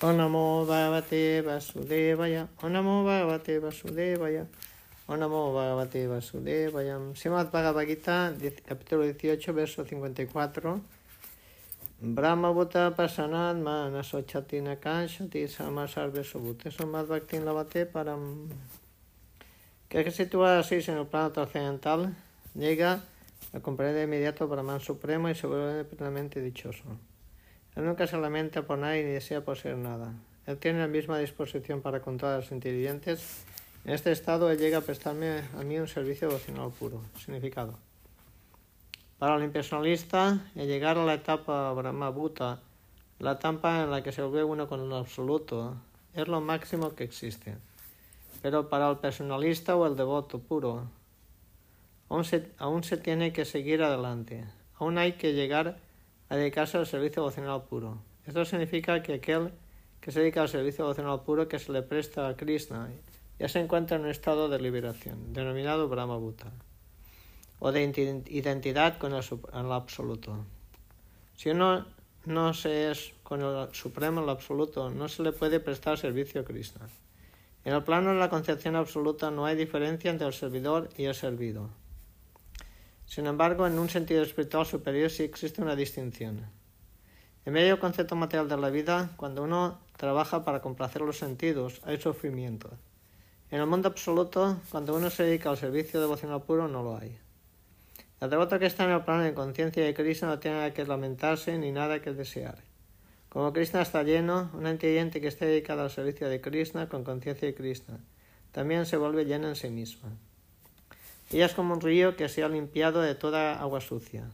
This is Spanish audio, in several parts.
Onamo Bhagavate Vasudevaya. Onamo Bhagavate Vasudevaya. Onamo Bhagavate Vasudevaya. Srimad Bhagavad Gita, capítulo 18, verso 54. Brahma Bhuta Pasanat Manasochati Nakanshati Samasarve Subhute Samad Bhaktin Lavate Param. Que es situado así en el plano trascendental, llega a comprender de inmediato Brahman Supremo y se plenamente dichoso. Él nunca se lamenta por nada ni desea poseer nada. Él tiene la misma disposición para con todas las inteligentes. En este estado él llega a prestarme a mí un servicio devocional puro. Significado. Para el impersonalista, el llegar a la etapa Brahma Bhuta, la etapa en la que se vuelve uno con el absoluto, es lo máximo que existe. Pero para el personalista o el devoto puro, aún se, aún se tiene que seguir adelante. Aún hay que llegar a dedicarse al servicio devocional puro. Esto significa que aquel que se dedica al servicio devocional puro que se le presta a Krishna ya se encuentra en un estado de liberación, denominado Brahma Bhuta, o de identidad con el, el absoluto. Si uno no se es con el supremo, el absoluto, no se le puede prestar servicio a Krishna. En el plano de la concepción absoluta no hay diferencia entre el servidor y el servido. Sin embargo, en un sentido espiritual superior sí existe una distinción. En medio del concepto material de la vida, cuando uno trabaja para complacer los sentidos, hay sufrimiento. En el mundo absoluto, cuando uno se dedica al servicio devocional puro, no lo hay. El devoto que está en el plano de conciencia de Krishna no tiene nada que lamentarse ni nada que desear. Como Krishna está lleno, una inteligente que esté dedicada al servicio de Krishna con conciencia de Krishna también se vuelve llena en sí misma. Ella es como un río que se ha limpiado de toda agua sucia.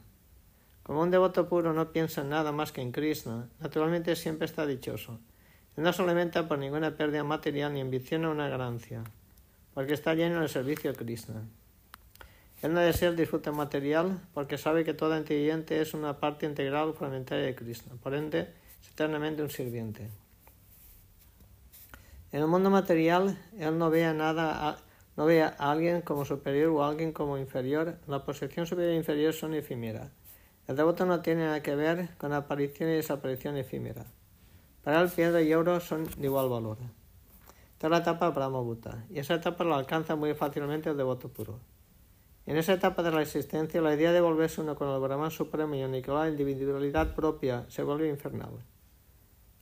Como un devoto puro no piensa en nada más que en Krishna, naturalmente siempre está dichoso. No se lamenta por ninguna pérdida material ni ambiciona una ganancia, porque está lleno del servicio a Krishna. Él no desea el disfrute material porque sabe que toda inteligente es una parte integral fundamental de Krishna. Por ende, es eternamente un sirviente. En el mundo material, él no ve a nada no ve a alguien como superior o a alguien como inferior. La posición superior e inferior son efímeras. El devoto no tiene nada que ver con aparición y desaparición efímera. Para él, piedra y oro son de igual valor. Esta es la etapa Brahma Bhuta, y esa etapa la alcanza muy fácilmente el devoto puro. En esa etapa de la existencia, la idea de volverse uno con el Brahman Supremo y aniquilar la individualidad propia se vuelve infernal.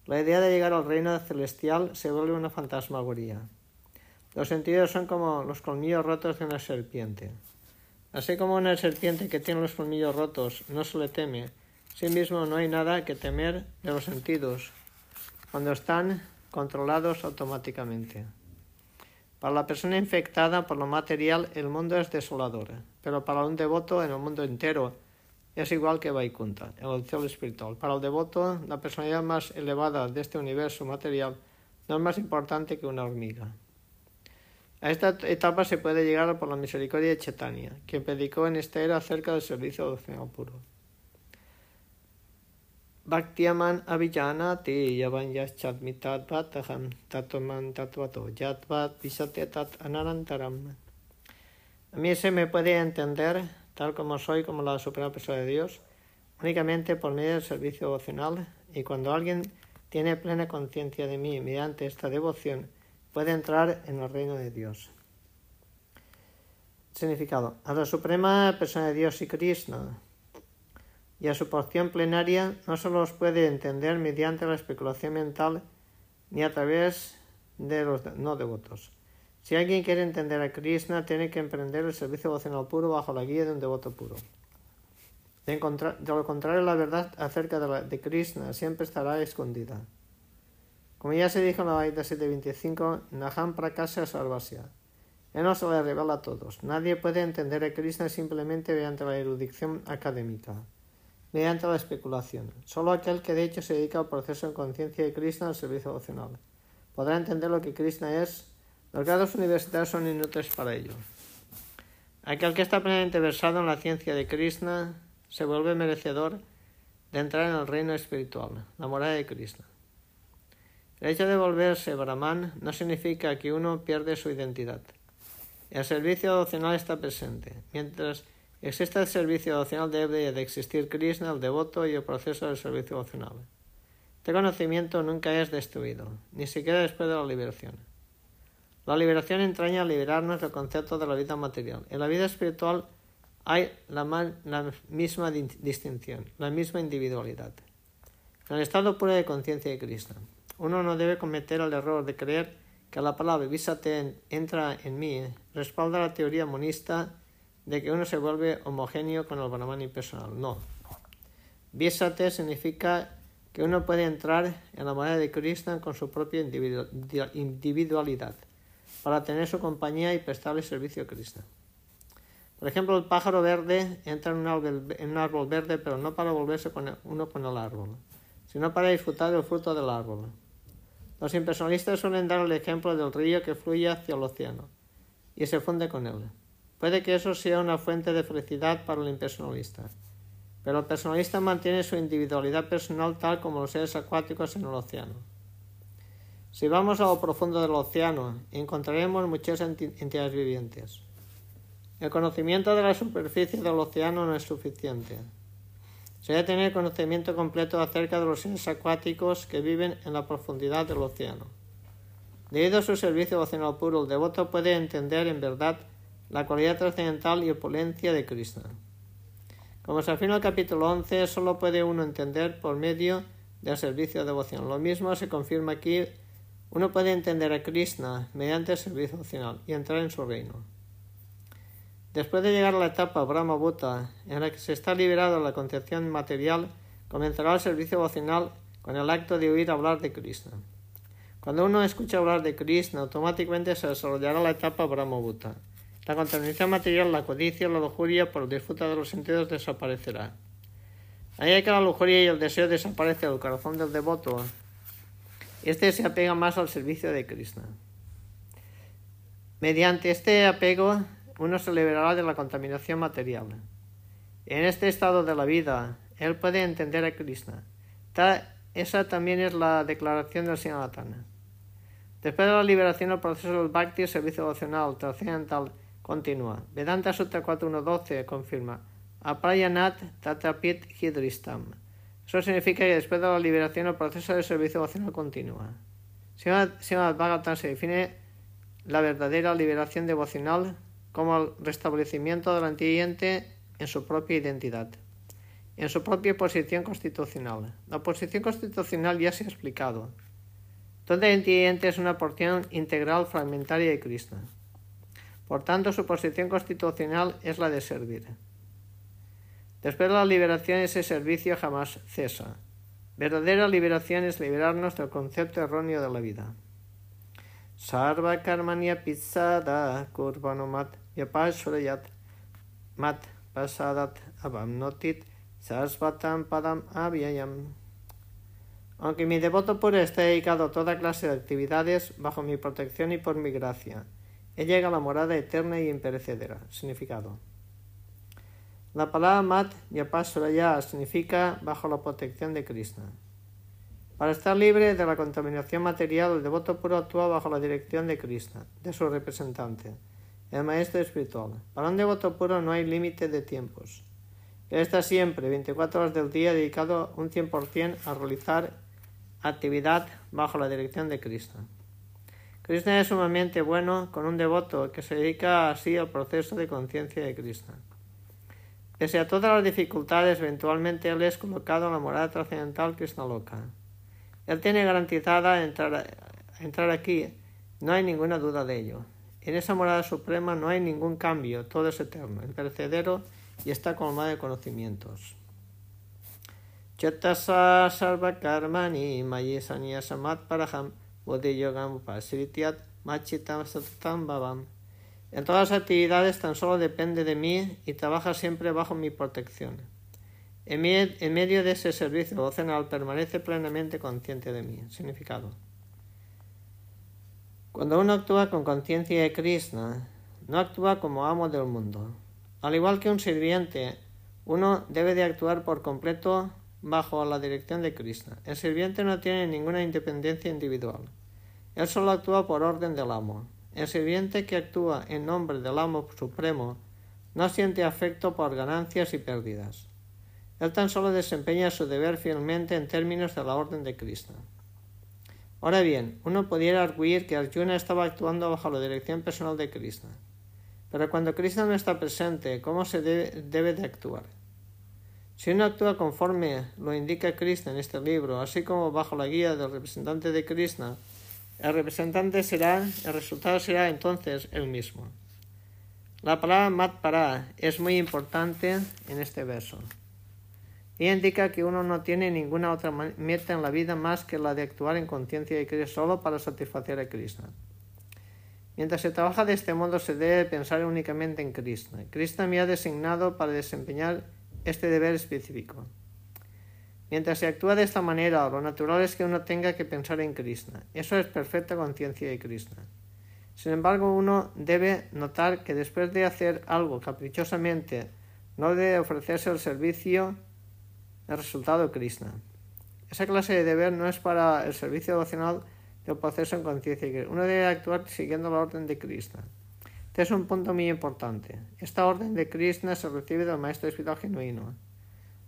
La idea de llegar al reino celestial se vuelve una fantasmagoría. Los sentidos son como los colmillos rotos de una serpiente. Así como una serpiente que tiene los colmillos rotos no se le teme, sí mismo no hay nada que temer de los sentidos cuando están controlados automáticamente. Para la persona infectada por lo material el mundo es desolador, pero para un devoto en el mundo entero es igual que Vaikunta, el cielo espiritual. Para el devoto, la personalidad más elevada de este universo material no es más importante que una hormiga. A esta etapa se puede llegar por la misericordia de Chetania, quien predicó en esta era acerca del servicio devocional puro. Bhaktiaman yavan yaschadmitat vataham tatoman tatvato yatvat tat anarantaram. A mí se me puede entender, tal como soy, como la suprema persona de Dios, únicamente por medio del servicio devocional, y cuando alguien tiene plena conciencia de mí mediante esta devoción, puede entrar en el reino de Dios. Significado. A la suprema persona de Dios y Krishna y a su porción plenaria no se los puede entender mediante la especulación mental ni a través de los no devotos. Si alguien quiere entender a Krishna, tiene que emprender el servicio devocional puro bajo la guía de un devoto puro. De, lo contrario, la verdad acerca de, de Krishna siempre estará escondida. Como ya se dijo en la Vaida 725, Naham Prakasha Sarvasya. Él no se le revela a todos. Nadie puede entender a Krishna simplemente mediante la erudición académica, mediante la especulación. Solo aquel que de hecho se dedica al proceso en conciencia de Krishna al servicio devocional podrá entender lo que Krishna es. Los grados universitarios son inútiles para ello. Aquel que está plenamente versado en la ciencia de Krishna se vuelve merecedor de entrar en el reino espiritual, la morada de Krishna. El hecho de volverse brahman no significa que uno pierde su identidad. El servicio devocional está presente. Mientras existe el servicio devocional debe de existir Krishna, el devoto y el proceso del servicio devocional. Este conocimiento nunca es destruido, ni siquiera después de la liberación. La liberación entraña liberarnos del concepto de la vida material. En la vida espiritual hay la, misma distinción, la misma individualidad. En el estado puro de conciencia de Cristo, uno no debe cometer el error de creer que la palabra vísate entra en mí respalda la teoría monista de que uno se vuelve homogéneo con el Brahman impersonal. No. Vísate significa que uno puede entrar en la manera de Krishna con su propia individualidad para tener su compañía y prestarle servicio a Krishna. Por ejemplo, el pájaro verde entra en un árbol, verde, pero no para volverse uno con el árbol, sino para disfrutar del fruto del árbol. Los impersonalistas suelen dar el ejemplo del río que fluye hacia el océano y se funde con él. Puede que eso sea una fuente de felicidad para el impersonalista, pero el personalista mantiene su individualidad personal tal como los seres acuáticos en el océano. Si vamos a lo profundo del océano, encontraremos muchas entidades vivientes. El conocimiento de la superficie del océano no es suficiente. Se debe tener conocimiento completo acerca de los seres acuáticos que viven en la profundidad del océano. Debido a su servicio oceanal puro, el devoto puede entender en verdad la cualidad trascendental y opulencia de Krishna. Como se afirma el capítulo 11, solo puede uno entender por medio del servicio de devoción. Lo mismo se confirma aquí. Uno puede entender a Krishna mediante el servicio oceanal y entrar en su reino. Después de llegar a la etapa Brahma Bhuta, en la que se está liberado la concepción material, comenzará el servicio vocacional con el acto de oír hablar de Krishna. Cuando uno escucha hablar de Krishna, automáticamente se desarrollará la etapa Brahma Bhuta. La contaminación material, la codicia, la lujuria por el disfruta de los sentidos desaparecerá. Ahí que la lujuria y el deseo desaparecen del corazón del devoto, este se apega más al servicio de Krishna. Mediante este apego, uno se liberará de la contaminación material. En este estado de la vida, él puede entender a Krishna. esa también es la declaración del Sinatana. Después de la liberación, el proceso del Bhakti, servicio devocional trascendental, continúa. Vedanta Sutta 4.1.12 confirma Aprayanat Tatapit Hidristam. Eso significa que después de la liberación el proceso de servicio devocional continúa. Se define la verdadera liberación devocional como el restablecimiento del antiguiente en su propia identidad, en su propia posición constitucional. La posición constitucional ya se ha explicado. Todo antiguiente es una porción integral fragmentaria de Cristo. Por tanto, su posición constitucional es la de servir. Después de la liberación, ese servicio jamás cesa. Verdadera liberación es liberarnos del concepto erróneo de la vida. Sarva karmanya pizzada kurbanomat yapashurayat mat pasadat abamnotit sasvatam padam avyayam. Aunque mi devoto puro esté dedicado a toda clase de actividades bajo mi protección y por mi gracia, él llega a la morada eterna y imperecedera. Significado. La palabra mat yapasraya significa bajo la protección de Krishna. Para estar libre de la contaminación material, el devoto puro actúa bajo la dirección de Krishna, de su representante, el maestro espiritual. Para un devoto puro no hay límite de tiempos. Él está siempre, 24 horas del día, dedicado un 100% a realizar actividad bajo la dirección de Krishna. Krishna es sumamente bueno con un devoto que se dedica así al proceso de conciencia de Krishna. Pese a todas las dificultades, eventualmente él es colocado en la morada trascendental Krishna Loka. Él tiene garantizada entrar, aquí, no hay ninguna duda de ello. En esa morada suprema no hay ningún cambio, todo es eterno, imperecedero y está colmado de conocimientos. Chetasa sarva karmani samat paraham yogam upasritiat machitam bhavam. En todas las actividades tan solo depende de mí y trabaja siempre bajo mi protección. En, medio de ese servicio devocional permanece plenamente consciente de mí. Significado. Cuando uno actúa con conciencia de Krishna, no actúa como amo del mundo. Al igual que un sirviente, uno debe de actuar por completo bajo la dirección de Krishna. El sirviente no tiene ninguna independencia individual. Él solo actúa por orden del amo. El sirviente que actúa en nombre del amo supremo no siente afecto por ganancias y pérdidas. Él tan solo desempeña su deber fielmente en términos de la orden de Krishna. Ahora bien, uno pudiera arguir que Arjuna estaba actuando bajo la dirección personal de Krishna. Pero cuando Krishna no está presente, ¿cómo se debe, de actuar? Si uno actúa conforme lo indica Krishna en este libro, así como bajo la guía del representante de Krishna, el representante será, el resultado será entonces el mismo. La palabra matpara es muy importante en este verso. Y indica que uno no tiene ninguna otra meta en la vida más que la de actuar en conciencia de Krishna solo para satisfacer a Krishna. Mientras se trabaja de este modo se debe pensar únicamente en Krishna. Krishna me ha designado para desempeñar este deber específico. Mientras se actúa de esta manera, lo natural es que uno tenga que pensar en Krishna. Eso es perfecta conciencia de Krishna. Sin embargo, uno debe notar que después de hacer algo caprichosamente, no debe ofrecerse el servicio el resultado Krishna. Esa clase de deber no es para el servicio devocional del proceso en conciencia. Uno debe actuar siguiendo la orden de Krishna. Este es un punto muy importante. Esta orden de Krishna se recibe del maestro espiritual genuino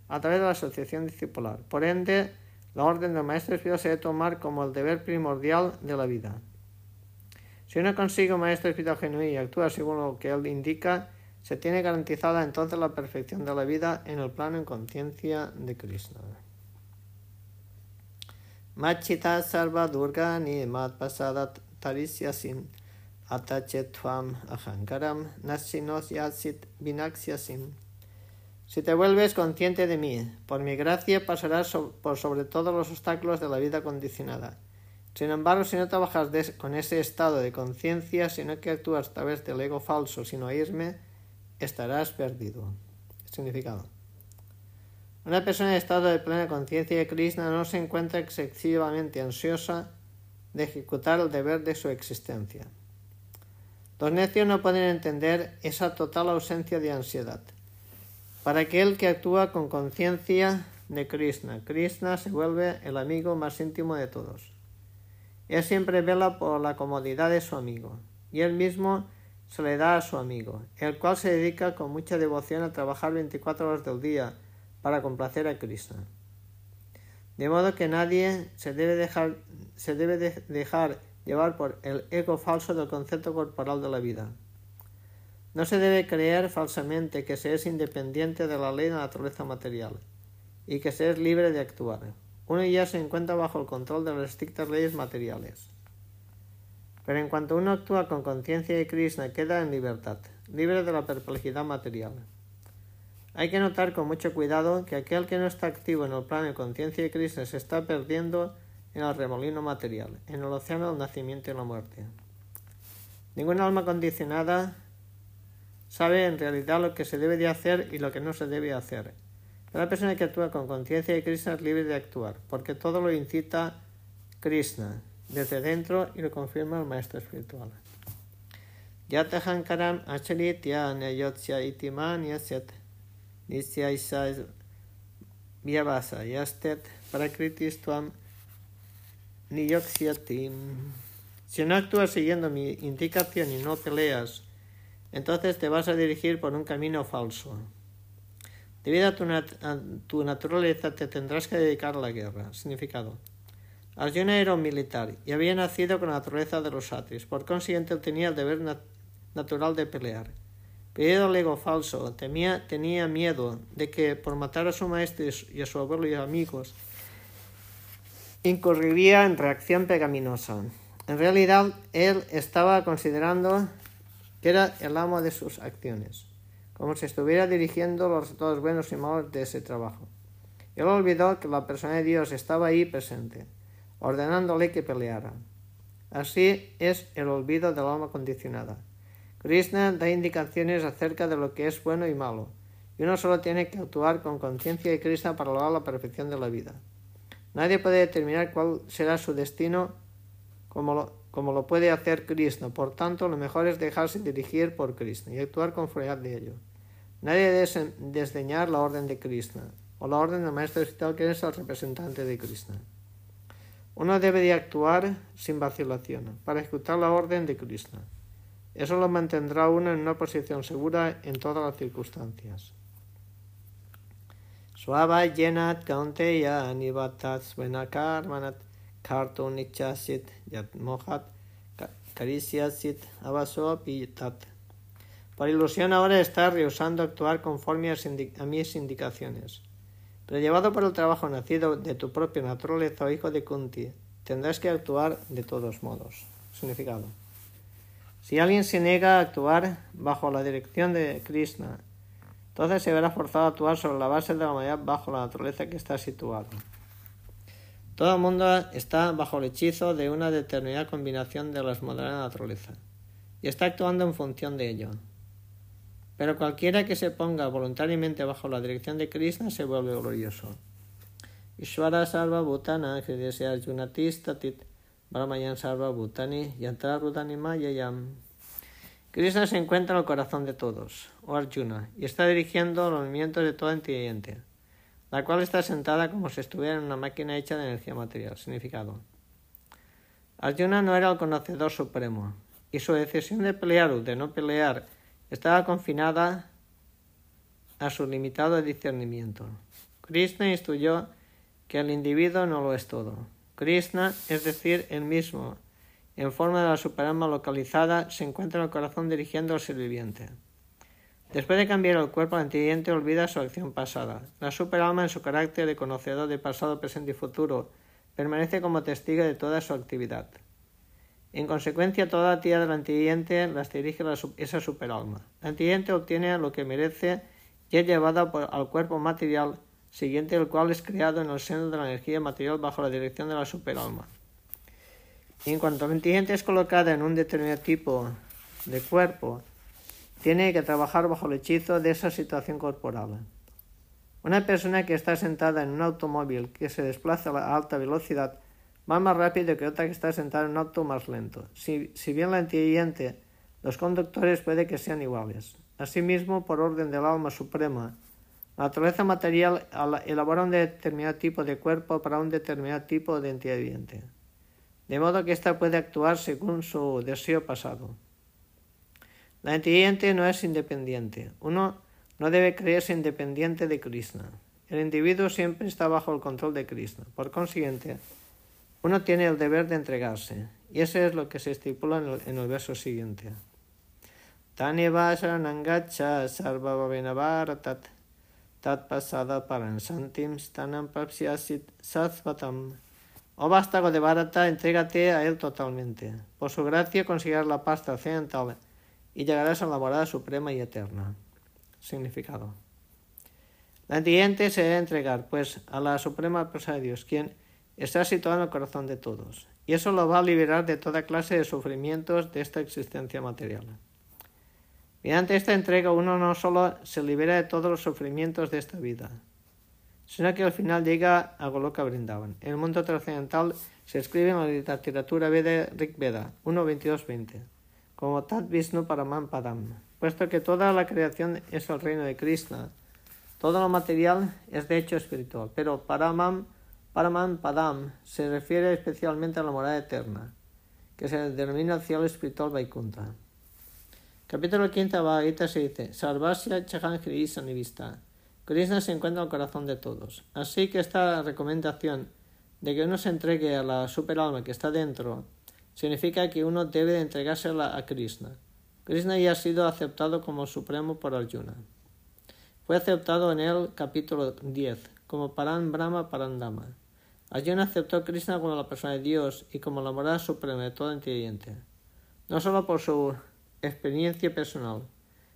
a través de la asociación discipular. Por ende, la orden del maestro espiritual se debe tomar como el deber primordial de la vida. Si uno consigue un maestro espiritual genuino y actúa según lo que él indica, se tiene garantizada entonces la perfección de la vida en el plano en conciencia de Krishna. Machita sarva durga ni mat pasada atachetvam ahankaram nasinos yasit vinaksyasin. Si te vuelves consciente de mí, por mi gracia pasarás por sobre todos los obstáculos de la vida condicionada. Sin embargo, si no trabajas con ese estado de conciencia, sino que actúas a través del ego falso sin oírme, estarás perdido. Significado. Una persona en estado de plena conciencia de Krishna no se encuentra excesivamente ansiosa de ejecutar el deber de su existencia. Los necios no pueden entender esa total ausencia de ansiedad. Para aquel que actúa con conciencia de Krishna, Krishna se vuelve el amigo más íntimo de todos. Él siempre vela por la comodidad de su amigo, y él mismo se le da a su amigo, el cual se dedica con mucha devoción a trabajar 24 horas del día para complacer a Krishna. De modo que nadie se debe dejar, dejar llevar por el ego falso del concepto corporal de la vida. No se debe creer falsamente que se es independiente de la ley de la naturaleza material y que se es libre de actuar. Uno ya se encuentra bajo el control de las estrictas leyes materiales. Pero en cuanto uno actúa con conciencia de Krishna, queda en libertad, libre de la perplejidad material. Hay que notar con mucho cuidado que aquel que no está activo en el plano de conciencia de Krishna se está perdiendo en el remolino material, en el océano del nacimiento y la muerte. Ninguna alma condicionada sabe en realidad lo que se debe de hacer y lo que no se debe hacer. Una persona que actúa con conciencia de Krishna es libre de actuar, porque todo lo incita Krishna, desde dentro y lo confirma el maestro espiritual. Yatahankaram acharитya nayotya itiman yaset nisyaisais vyavasa yastet prakritistuam niyoksyatim. Si no actúas siguiendo mi indicación y no peleas, entonces te vas a dirigir por un camino falso. Debido a tu, a tu naturaleza te tendrás que dedicar a la guerra. Significado. Arjuna era un militar y había nacido con la naturaleza de los satis. Por consiguiente, tenía el deber natural de pelear. Pero el ego falso temía, tenía miedo de que por matar a su maestro y a su abuelo y amigos incurriría en reacción pecaminosa. En realidad, él estaba considerando que era el amo de sus acciones, como si estuviera dirigiendo los resultados buenos y malos de ese trabajo. Él olvidó que la persona de Dios estaba ahí presente ordenándole que peleara. Así es el olvido del alma condicionada. Krishna da indicaciones acerca de lo que es bueno y malo, y uno solo tiene que actuar con conciencia de Krishna para lograr la perfección de la vida. Nadie puede determinar cuál será su destino como lo, como lo puede hacer Krishna, por tanto lo mejor es dejarse dirigir por Krishna y actuar con frialdad de ello. Nadie debe desdeñar la orden de Krishna, o la orden del maestro espiritual que es el representante de Krishna. Uno debe de actuar sin vacilación para ejecutar la orden de Krishna. Eso lo mantendrá uno en una posición segura en todas las circunstancias. Swava yenat kaunteya nivatat svenakarmanat karto nichasit yat mohat karisiasit avasoapi tat. Por ilusión ahora está rehusando actuar conforme a, mis indicaciones. Pero llevado por el trabajo nacido de tu propia naturaleza, o hijo de Kunti, tendrás que actuar de todos modos. Significado. Si alguien se niega a actuar bajo la dirección de Krishna, entonces se verá forzado a actuar sobre la base de la humanidad bajo la naturaleza que está situado. Todo el mundo está bajo el hechizo de una determinada combinación de las modelos de naturaleza y está actuando en función de ello. Pero cualquiera que se ponga voluntariamente bajo la dirección de Krishna se vuelve glorioso. Ishvara Sarva Bhutana Tit Brahmayan Sarva Bhutani Rudani Mayayam. Krishna se encuentra en el corazón de todos, o Arjuna, y está dirigiendo los movimientos de toda entidad, la cual está sentada como si estuviera en una máquina hecha de energía material. Significado. Arjuna no era el conocedor supremo, y su decisión de pelear o de no pelear estaba confinada a su limitado discernimiento. Krishna instruyó que el individuo no lo es todo. Krishna, es decir, el mismo, en forma de la superalma localizada, se encuentra en el corazón dirigiendo al ser viviente. Después de cambiar el cuerpo, el antidiente olvida su acción pasada. La superalma, en su carácter de conocedor de pasado, presente y futuro, permanece como testigo de toda su actividad. En consecuencia, toda actividad del antidiente las dirige esa superalma. El antidiente obtiene lo que merece y es llevado al cuerpo material siguiente, el cual es creado en el seno de la energía material bajo la dirección de la superalma. En cuanto el antidiente es colocado en un determinado tipo de cuerpo, tiene que trabajar bajo el hechizo de esa situación corporal. Una persona que está sentada en un automóvil que se desplaza a alta velocidad va más rápido que otra que está sentada en un auto más lento. Si, si bien la antidiente, los conductores puede que sean iguales. Asimismo, por orden del alma suprema, la naturaleza material elabora un determinado tipo de cuerpo para un determinado tipo de entidad de modo que ésta puede actuar según su deseo pasado. La entidad no es independiente. Uno no debe creerse independiente de Krishna. El individuo siempre está bajo el control de Krishna. Por consiguiente, uno tiene el deber de entregarse. Y eso es lo que se estipula en el, verso siguiente. Taneva sarva tat tat pasada paransantim stanam papsiasit satsvatam. Oh vástago de Bharata, entrégate a él totalmente. Por su gracia conseguirás la paz trascendental y llegarás a la morada suprema y eterna. Significado. La siguiente se debe entregar, pues, a la suprema persona de Dios, quien está situado en el corazón de todos, y eso lo va a liberar de toda clase de sufrimientos de esta existencia material. Mediante esta entrega uno no solo se libera de todos los sufrimientos de esta vida, sino que al final llega a Goloka Brindavan. En el mundo trascendental se escribe en la literatura Veda Rig Veda 1.22.20 como Tat Vishnu Paraman Padam, puesto que toda la creación es el reino de Krishna. Todo lo material es de hecho espiritual, pero Paraman, Paraman Padam se refiere especialmente a la morada eterna, que se denomina el cielo espiritual Vaikunta. Capítulo 15 Bhagavad se dice, Sarvasya Chahan Nivista. Krishna se encuentra en el corazón de todos. Así que esta recomendación de que uno se entregue a la superalma que está dentro significa que uno debe entregársela a Krishna. Krishna ya ha sido aceptado como supremo por Arjuna. Fue aceptado en el capítulo 10 como Paran Brahma Parandama. Arjuna aceptó a Krishna como la persona de Dios y como la morada suprema de todo inteligente, no solo por su experiencia personal,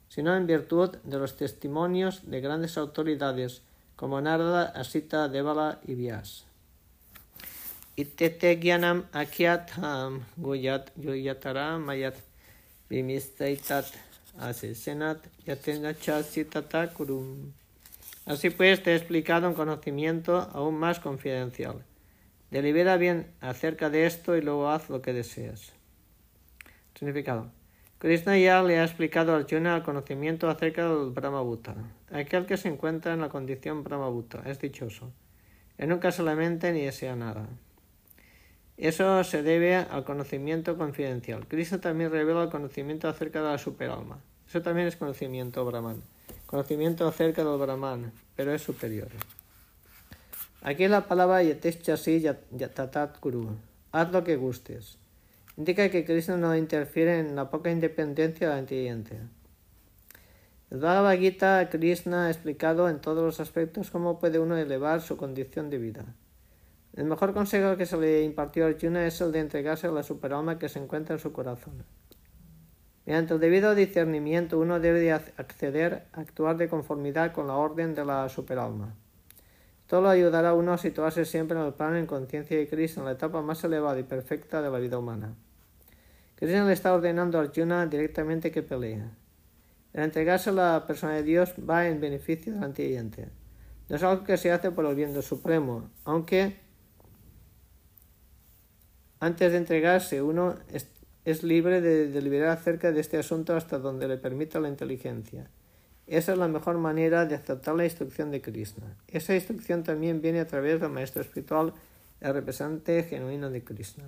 sino en virtud de los testimonios de grandes autoridades como Narada, Asita, Devala y Vyas. Guyat mayat asesenat. Así pues, te he explicado un conocimiento aún más confidencial. Delibera bien acerca de esto y luego haz lo que deseas. Significado. Krishna ya le ha explicado a Arjuna el conocimiento acerca del Brahmabhuta. Aquel que se encuentra en la condición Brahmabhuta es dichoso. Él nunca se lamenta ni desea nada. Eso se debe al conocimiento confidencial. Cristo también revela el conocimiento acerca de la superalma. Eso también es conocimiento brahman. Conocimiento acerca del brahman, pero es superior. Aquí la palabra yateshchasi yatatat guru. Haz lo que gustes. Indica que Krishna no interfiere en la poca independencia del antiguiente. El Bhagavad Gita, Krishna ha explicado en todos los aspectos cómo puede uno elevar su condición de vida. El mejor consejo que se le impartió a Arjuna es el de entregarse a la superalma que se encuentra en su corazón. Mediante el debido discernimiento uno debe acceder a actuar de conformidad con la orden de la superalma. Todo lo ayudará a uno a situarse siempre en el plano en conciencia de Cristo, en la etapa más elevada y perfecta de la vida humana. Krishna le está ordenando a Arjuna directamente que pelee. El entregarse a la persona de Dios va en beneficio del antiguiente. No es algo que se hace por el bien del Supremo, aunque antes de entregarse uno es libre de deliberar acerca de este asunto hasta donde le permita la inteligencia. Esa es la mejor manera de aceptar la instrucción de Krishna. Esa instrucción también viene a través del maestro espiritual, el representante genuino de Krishna.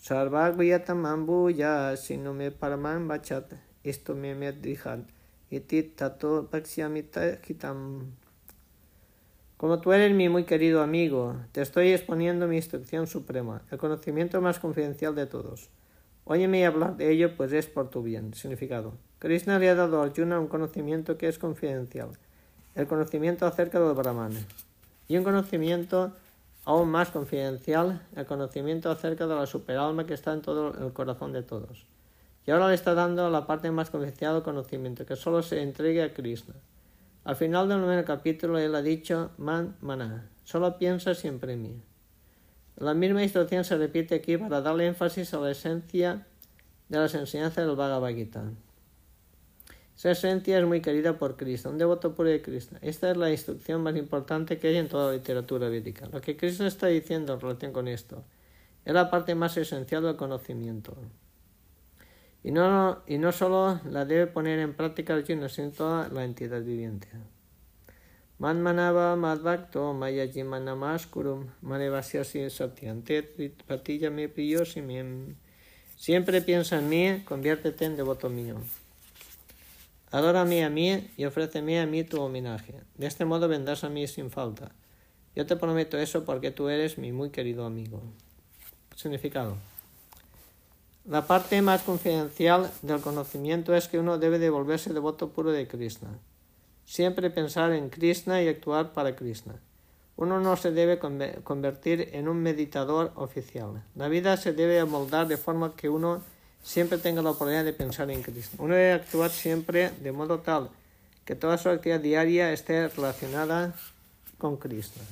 ya no me paraman bachat esto me tato como tú eres mi muy querido amigo, te estoy exponiendo mi instrucción suprema, el conocimiento más confidencial de todos. Óyeme hablar de ello, pues es por tu bien. Significado. Krishna le ha dado a Arjuna un conocimiento que es confidencial, el conocimiento acerca del Brahman, y un conocimiento aún más confidencial, el conocimiento acerca de la superalma que está en todo el corazón de todos. Y ahora le está dando la parte más confidencial del conocimiento, que solo se entregue a Krishna. Al final del nuevo capítulo él ha dicho man maná, solo piensa siempre en mí. La misma instrucción se repite aquí para darle énfasis a la esencia de las enseñanzas del Bhagavad Gita. Esa esencia es muy querida por Cristo, un devoto puro de Cristo. Esta es la instrucción más importante que hay en toda la literatura védica. Lo que Cristo está diciendo en relación con esto es la parte más esencial del conocimiento. Y no, y no solo la debe poner en práctica el sino toda la entidad viviente. Manmanava madvakto mayajimanamaskurum manevasyasi satyante patiyame priyosimim. Siempre piensa en mí, conviértete en devoto mío. Adórame a mí y ofréceme a mí tu homenaje. De este modo vendrás a mí sin falta. Yo te prometo eso porque tú eres mi muy querido amigo. Significado. La parte más confidencial del conocimiento es que uno debe devolverse devoto puro de Krishna. Siempre pensar en Krishna y actuar para Krishna. Uno no se debe convertir en un meditador oficial. La vida se debe amoldar de forma que uno siempre tenga la oportunidad de pensar en Krishna. Uno debe actuar siempre de modo tal que toda su actividad diaria esté relacionada con Krishna.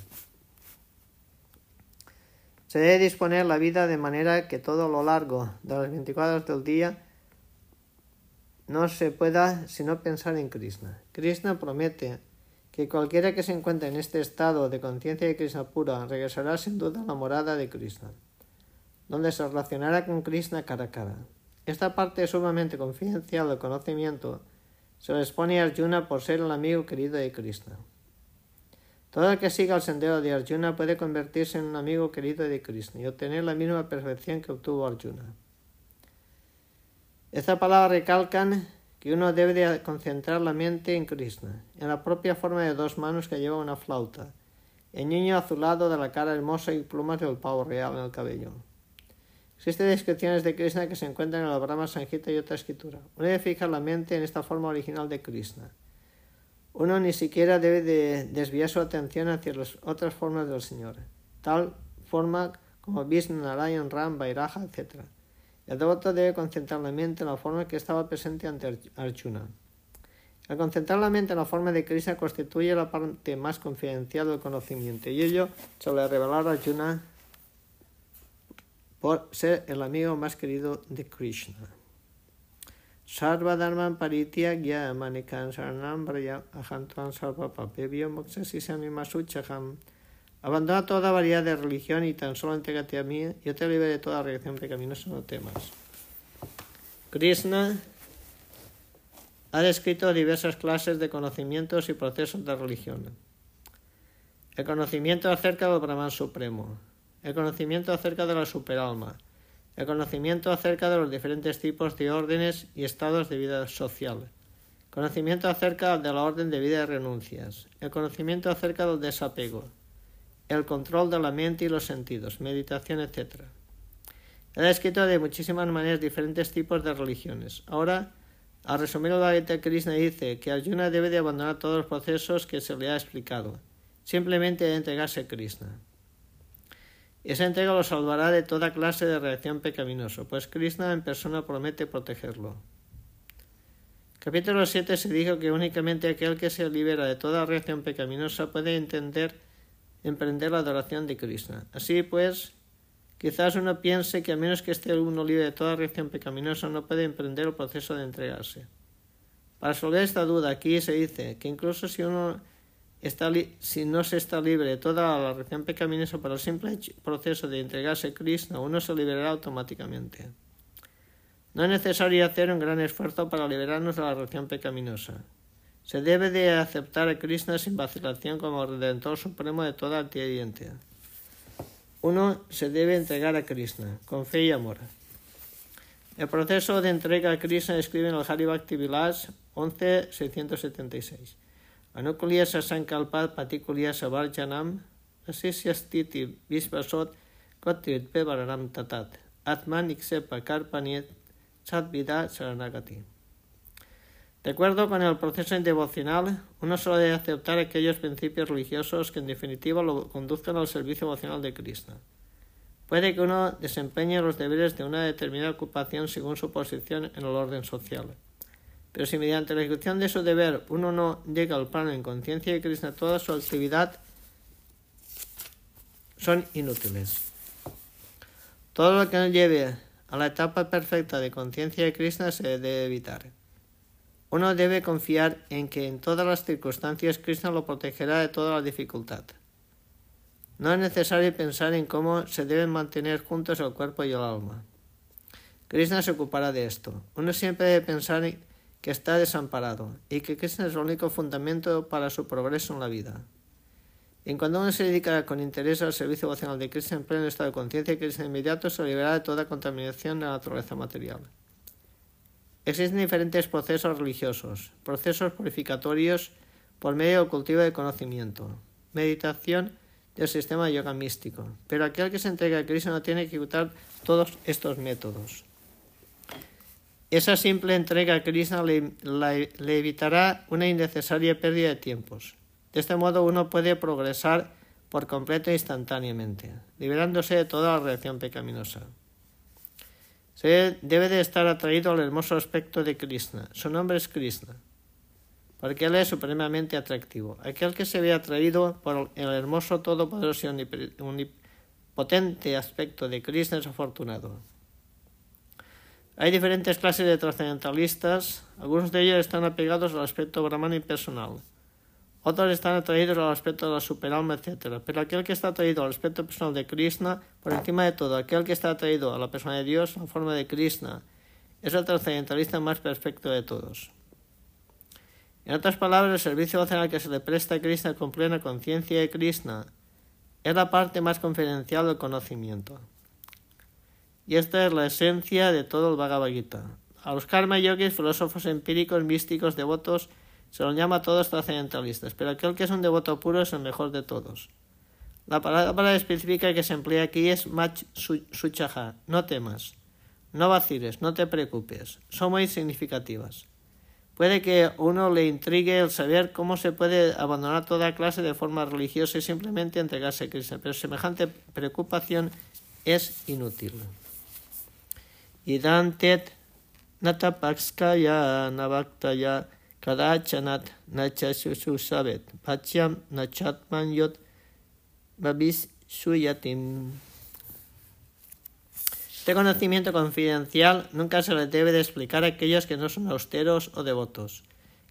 Se debe disponer la vida de manera que todo lo largo de las 24 horas del día no se pueda sino pensar en Krishna. Krishna promete que cualquiera que se encuentre en este estado de conciencia de Krishna pura regresará sin duda a la morada de Krishna, donde se relacionará con Krishna cara a cara. Esta parte sumamente confidencial del conocimiento se le expone a Arjuna por ser el amigo querido de Krishna. Todo el que siga el sendero de Arjuna puede convertirse en un amigo querido de Krishna y obtener la misma perfección que obtuvo Arjuna. Esta palabra recalcan que uno debe de concentrar la mente en Krishna, en la propia forma de dos manos que lleva una flauta, el niño azulado de la cara hermosa y plumas del pavo real en el cabello. Existen descripciones de Krishna que se encuentran en la Brahma Sanjita y otra escritura. Uno debe fijar la mente en esta forma original de Krishna uno ni siquiera debe de desviar su atención hacia las otras formas del Señor, tal forma como Vishnu, Narayan, Ram, Vairaja, etc. El devoto debe concentrar la mente en la forma que estaba presente ante Arjuna. Al concentrar la mente en la forma de Krishna constituye la parte más confidencial del conocimiento y ello se le revelar a Arjuna por ser el amigo más querido de Krishna. Sarvadharman parityagya manikan saranam braya ahantuan sarva papebyo moksasisami masuchaham. Abandona toda variedad de religión y tan solo entregate a mí, yo te libre de toda reacción pecaminosa, no temas. Krishna ha descrito diversas clases de conocimientos y procesos de religión. El conocimiento acerca del Brahman Supremo, el conocimiento acerca de la superalma, el conocimiento acerca de los diferentes tipos de órdenes y estados de vida social, conocimiento acerca de la orden de vida y renuncias, el conocimiento acerca del desapego, el control de la mente y los sentidos, meditación, etc. Él ha escrito de muchísimas maneras diferentes tipos de religiones. Ahora, al resumir el Bhagavad Krishna dice que Arjuna debe de abandonar todos los procesos que se le ha explicado, simplemente de entregarse a Krishna. Esa entrega lo salvará de toda clase de reacción pecaminosa, pues Krishna en persona promete protegerlo. Capítulo 7 se dijo que únicamente aquel que se libera de toda reacción pecaminosa puede entender, emprender la adoración de Krishna. Así pues, quizás uno piense que a menos que esté uno libre de toda reacción pecaminosa no puede emprender el proceso de entregarse. Para resolver esta duda, aquí se dice que incluso si uno si no se está libre de toda la reacción pecaminosa por el simple proceso de entregarse a Krishna, uno se liberará automáticamente. No es necesario hacer un gran esfuerzo para liberarnos de la reacción pecaminosa. Se debe de aceptar a Krishna sin vacilación como Redentor Supremo de toda antievidencia. Uno se debe entregar a Krishna, con fe y amor. El proceso de entrega a Krishna escribe en el Hari Bhakti Vilas 11.676. Anukulya sasankalpat patikulya savarjanam asisyastiti visvasot pevaranam tatat atman iksepa karpaniet vida saranagati. De acuerdo con el proceso devocional, uno solo debe aceptar aquellos principios religiosos que en definitiva lo conduzcan al servicio emocional de Krishna. Puede que uno desempeñe los deberes de una determinada ocupación según su posición en el orden social pero si mediante la ejecución de su deber uno no llega al plano en conciencia de Krishna, toda su actividad son inútiles. Todo lo que no lleve a la etapa perfecta de conciencia de Krishna se debe evitar. Uno debe confiar en que en todas las circunstancias Krishna lo protegerá de toda la dificultad. No es necesario pensar en cómo se deben mantener juntos el cuerpo y el alma. Krishna se ocupará de esto. Uno siempre debe pensar en que está desamparado y que Krishna es el único fundamento para su progreso en la vida. En cuando uno se dedica con interés al servicio vocacional de Krishna en pleno estado de conciencia, Krishna inmediato se liberará de toda contaminación de la naturaleza material. Existen diferentes procesos religiosos, procesos purificatorios por medio del cultivo de conocimiento, meditación del sistema de yoga místico, pero aquel que se entrega a Krishna no tiene que ejecutar todos estos métodos. Esa simple entrega a Krishna le, evitará una innecesaria pérdida de tiempos. De este modo uno puede progresar por completo e instantáneamente, liberándose de toda la reacción pecaminosa. Se debe de estar atraído al hermoso aspecto de Krishna. Su nombre es Krishna, porque él es supremamente atractivo. Aquel que se ve atraído por el hermoso, todopoderoso y omnipotente aspecto de Krishna es afortunado. Hay diferentes clases de trascendentalistas, algunos de ellos están apegados al aspecto brahman impersonal, otros están atraídos al aspecto de la superalma, etc. Pero aquel que está atraído al aspecto personal de Krishna, por encima de todo, aquel que está atraído a la persona de Dios en forma de Krishna, es el trascendentalista más perfecto de todos. En otras palabras, el servicio al que se le presta a Krishna con plena conciencia de Krishna es la parte más confidencial del conocimiento. Y esta es la esencia de todo el Bhagavad Gita. A los karma yogis, filósofos empíricos, místicos, devotos, se los llama todos trascendentalistas, pero aquel que es un devoto puro es el mejor de todos. La palabra específica que se emplea aquí es mach suchaha, no temas, no vaciles, no te preocupes, son muy significativas. Puede que uno le intrigue el saber cómo se puede abandonar toda clase de forma religiosa y simplemente entregarse a Cristo, pero semejante preocupación es inútil. Idantet natapakskaya navaktaya kadachanat nachasusabet pachyam nachatman babis. Este conocimiento confidencial nunca se le debe de explicar a aquellos que no son austeros o devotos,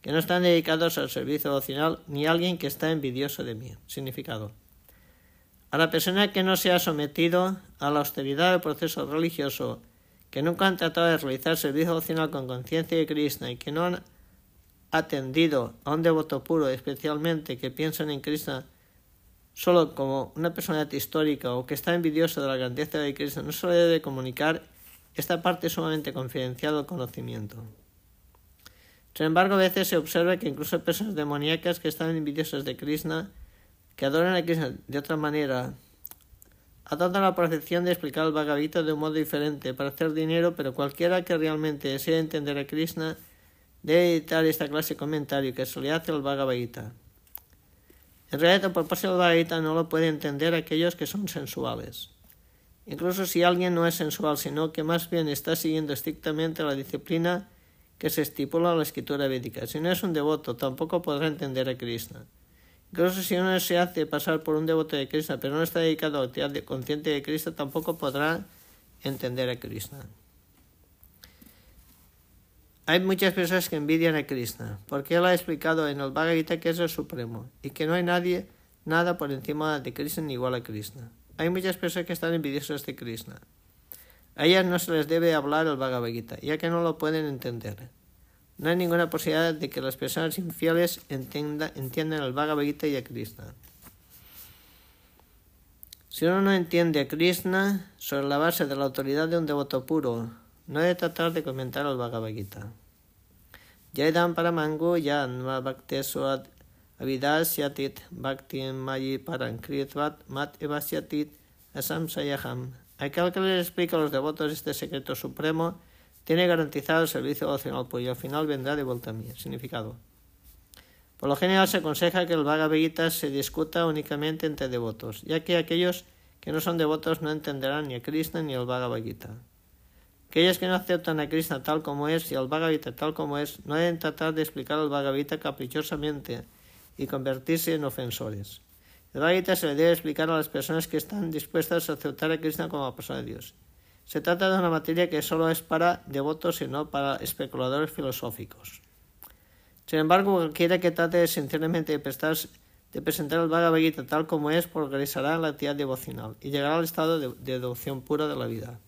que no están dedicados al servicio devocional, ni a alguien que está envidioso de mí. Significado. A la persona que no se ha sometido a la austeridad del proceso religioso que nunca han tratado de realizar servicio devocional con conciencia de Krishna y que no han atendido a un devoto puro, especialmente que piensan en Krishna solo como una personalidad histórica o que está envidioso de la grandeza de Krishna, no se le debe comunicar esta parte sumamente confidencial del conocimiento. Sin embargo, a veces se observa que incluso personas demoníacas que están envidiosas de Krishna, que adoran a Krishna de otra manera, adoptan la percepción de explicar el Gita de un modo diferente para hacer dinero, pero cualquiera que realmente desee entender a Krishna debe editar esta clase de comentario que se le hace al Bhagavad Gita. En realidad, por parte del Bhagavad Gita no lo pueden entender aquellos que son sensuales. Incluso si alguien no es sensual, sino que más bien está siguiendo estrictamente la disciplina que se estipula en la escritura védica. Si no es un devoto, tampoco podrá entender a Krishna. Incluso si uno se hace pasar por un devoto de Krishna, pero no está dedicado a la actividad consciente de Krishna, tampoco podrá entender a Krishna. Hay muchas personas que envidian a Krishna, porque él ha explicado en el Bhagavad Gita que es el Supremo y que no hay nadie, nada por encima de Krishna ni igual a Krishna. Hay muchas personas que están envidiosas de Krishna. A ellas no se les debe hablar el Bhagavad Gita, ya que no lo pueden entender. No hay ninguna posibilidad de que las personas infieles entiendan el Bhagavad Gita y a Krishna. Si uno no entiende a Krishna sobre la base de la autoridad de un devoto puro, no debe tratar de comentar el Bhagavad Gita. Jaidam paramango yanma bhakteswad avidasyatit bhaktin mayi parankritvat mat evasyatit asam sayaham Aquel que les explica a los devotos este secreto supremo tiene garantizado el servicio devocional, pues al final vendrá de vuelta a mí. Significado. Por lo general se aconseja que el Bhagavad Gita se discuta únicamente entre devotos, ya que aquellos que no son devotos no entenderán ni a Krishna ni al Bhagavad Gita. Aquellos que no aceptan a Krishna tal como es y al Bhagavad tal como es no deben tratar de explicar el Bhagavad caprichosamente y convertirse en ofensores. El Bhagavad se le debe explicar a las personas que están dispuestas a aceptar a Krishna como persona de Dios. Se trata de una materia que solo es para devotos y no para especuladores filosóficos. Sin embargo, cualquiera que trate sinceramente de, de presentar el Bhagavad Gita tal como es, progresará en la actividad devocional y llegará al estado de, devoción pura de la vida.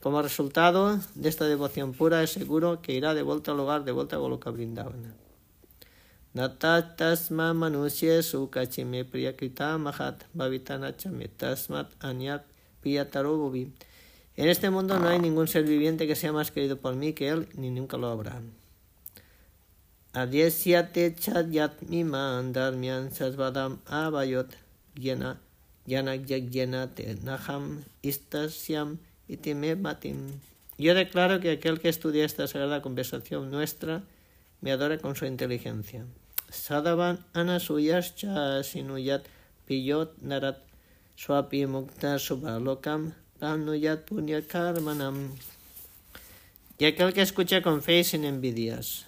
Como resultado de esta devoción pura, es seguro que irá de vuelta al lugar, de vuelta a Goloka Vrindavana. Natatasma manusyesu kachime priyakita mahat bhavitanachame tasmat anyat priyatarobovi. En este mundo no hay ningún ser viviente que sea más querido por mí que él, ni nunca lo habrá. Adyesyate chadyatmiman dharmyan sasvadam avayot yena yanak te naham istasyam itime matim. Yo declaro que aquel que estudia esta sagrada conversación nuestra me adora con su inteligencia. Sadavan anasuyascha sinuyat piyot narat swapi mukta subalokam pranuyat punya karmanam. Y aquel que escucha con fe y sin envidias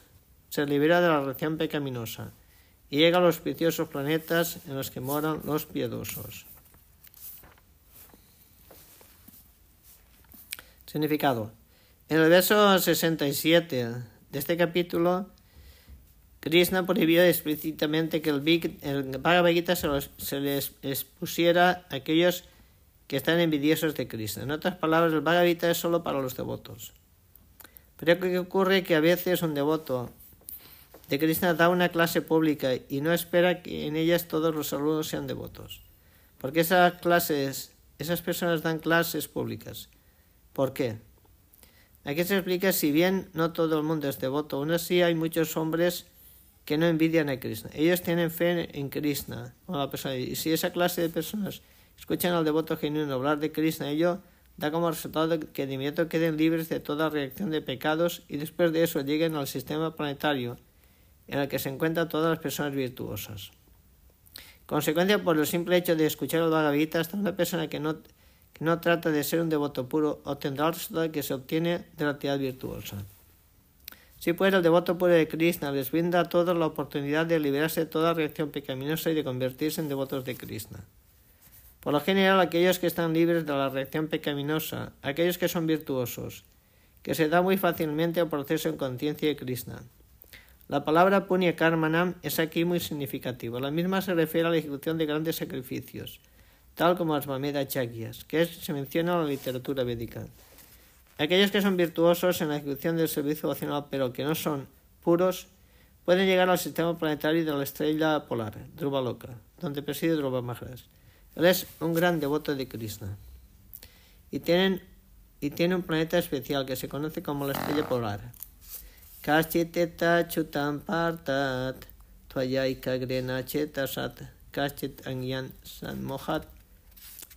se libera de la relación pecaminosa y llega a los preciosos planetas en los que moran los piedosos. Significado. En el verso 67 de este capítulo Krishna prohibió explícitamente que el, Bhagavad Gita se, les expusiera a aquellos que están envidiosos de Krishna. En otras palabras, el Bhagavad es solo para los devotos. Pero ¿qué ocurre? Que a veces un devoto de Krishna da una clase pública y no espera que en ellas todos los alumnos sean devotos. Porque esas clases, esas personas dan clases públicas. ¿Por qué? Aquí se explica si bien no todo el mundo es devoto, aún así hay muchos hombres que no envidian a Krishna. Ellos tienen fe en Krishna. Y si esa clase de personas escuchan al devoto genuino hablar de Krishna, ello da como resultado que de inmediato queden libres de toda reacción de pecados y después de eso lleguen al sistema planetario en el que se encuentran todas las personas virtuosas. Consecuencia por el simple hecho de escuchar el Bhagavad Gita, hasta una persona que no, que no trata de ser un devoto puro obtendrá el resultado que se obtiene de la actividad virtuosa. Si pues el devoto puro de Krishna les brinda a todos la oportunidad de liberarse de toda reacción pecaminosa y de convertirse en devotos de Krishna. Por lo general, aquellos que están libres de la reacción pecaminosa, aquellos que son virtuosos, que se da muy fácilmente al proceso en conciencia de Krishna. La palabra punya karmanam es aquí muy significativa. La misma se refiere a la ejecución de grandes sacrificios, tal como las Mameda Chakyas, que se menciona en la literatura védica. Aquellos que son virtuosos en la ejecución del servicio vocacional pero que no son puros pueden llegar al sistema planetario de la estrella polar, Loka, donde preside Dhruva Maharaj. Él es un gran devoto de Krishna. Y, tienen, y tiene un planeta especial que se conoce como la estrella polar, Kashchiteta chutam partat, tvayaika grena chetasat, kashchit angyan sanmohat,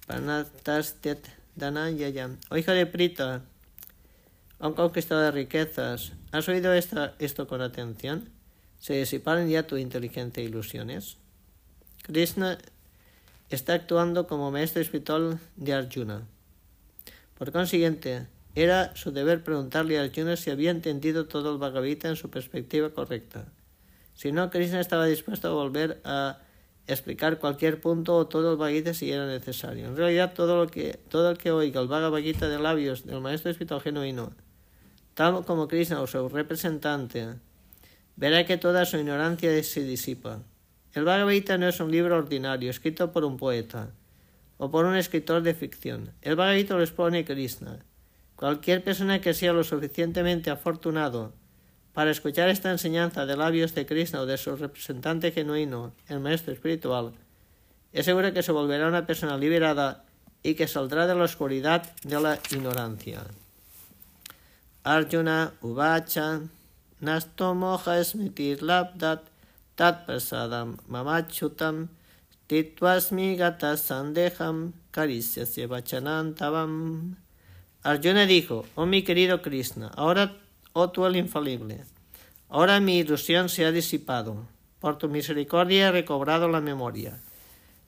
panatastet dananyayam. O hija de Prita, han conquistado riquezas. ¿Has oído esta, esto con atención? ¿Se disiparon ya tu inteligencia ilusiones? Krishna está actuando como maestro espiritual de Arjuna. Por consiguiente, era su deber preguntarle a Arjuna si había entendido todo el Bhagavad en su perspectiva correcta. Si no, Krishna estaba dispuesto a volver a explicar cualquier punto o todo el Bhagavad si era necesario. En realidad, todo, lo que, el que oiga el Bhagavad Gita de labios del maestro espiritual genuino, tal como Krishna o su representante, verá que toda su ignorancia se disipa. El Bhagavad Gita no es un libro ordinario escrito por un poeta o por un escritor de ficción. El Bhagavad Gita lo expone Krishna. Cualquier persona que sea lo suficientemente afortunado para escuchar esta enseñanza de labios de Krishna o de su representante genuino, el maestro espiritual, es seguro que se volverá una persona liberada y que saldrá de la oscuridad de la ignorancia. Arjuna Uvacha Nasto Moha Smitir Labdat Tat Prasadam Mamachutam Titvasmi Gata Sandeham Karisyasya Vachanantavam Arjuna dijo, oh mi querido Krishna, ahora, oh tú el infalible, ahora mi ilusión se ha disipado, por tu misericordia he recobrado la memoria.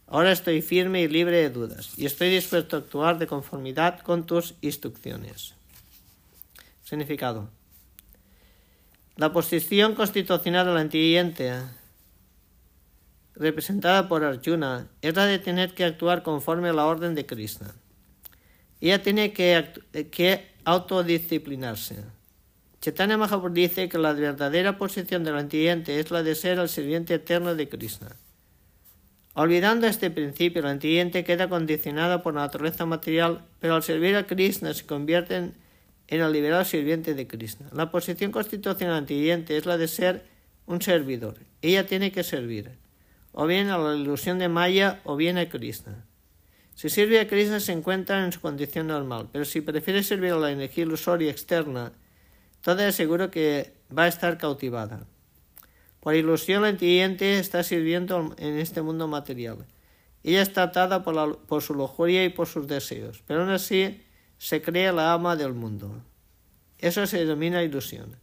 Ahora estoy firme y libre de dudas, y estoy dispuesto a actuar de conformidad con tus instrucciones. Significado. La posición constitucional de la antiguiente, representada por Arjuna, es la de tener que actuar conforme a la orden de Krishna. Ella tiene que, que autodisciplinarse. Chaitanya Mahaprabhu dice que la verdadera posición del antiguiente es la de ser el sirviente eterno de Krishna. Olvidando este principio, el antiguiente queda condicionado por la naturaleza material, pero al servir a Krishna se convierte en, el liberado sirviente de Krishna. La posición constitucional antiguiente es la de ser un servidor. Ella tiene que servir, o bien a la ilusión de Maya o bien a Krishna. Si sirve a Krishna se encuentra en su condición normal, pero si prefiere servir a la energía ilusoria externa, todo es seguro que va a estar cautivada. Por ilusión la entiende está sirviendo en este mundo material. Ella está atada por, su lujuria y por sus deseos, pero aún así se cree la ama del mundo. Eso se denomina ilusión.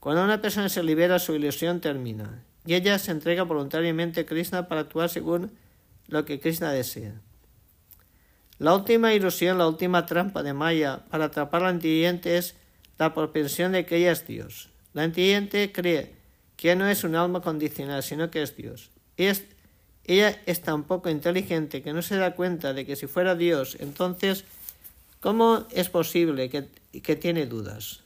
Cuando una persona se libera, su ilusión termina, y ella se entrega voluntariamente a Krishna para actuar según lo que Krishna desea. La última ilusión, la última trampa de Maya para atrapar al antiguiente es la propensión de que ella es Dios. La antiguiente cree que no es un alma condicional, sino que es Dios. Es, ella es tan poco inteligente que no se da cuenta de que si fuera Dios, entonces, ¿cómo es posible que, que tiene dudas?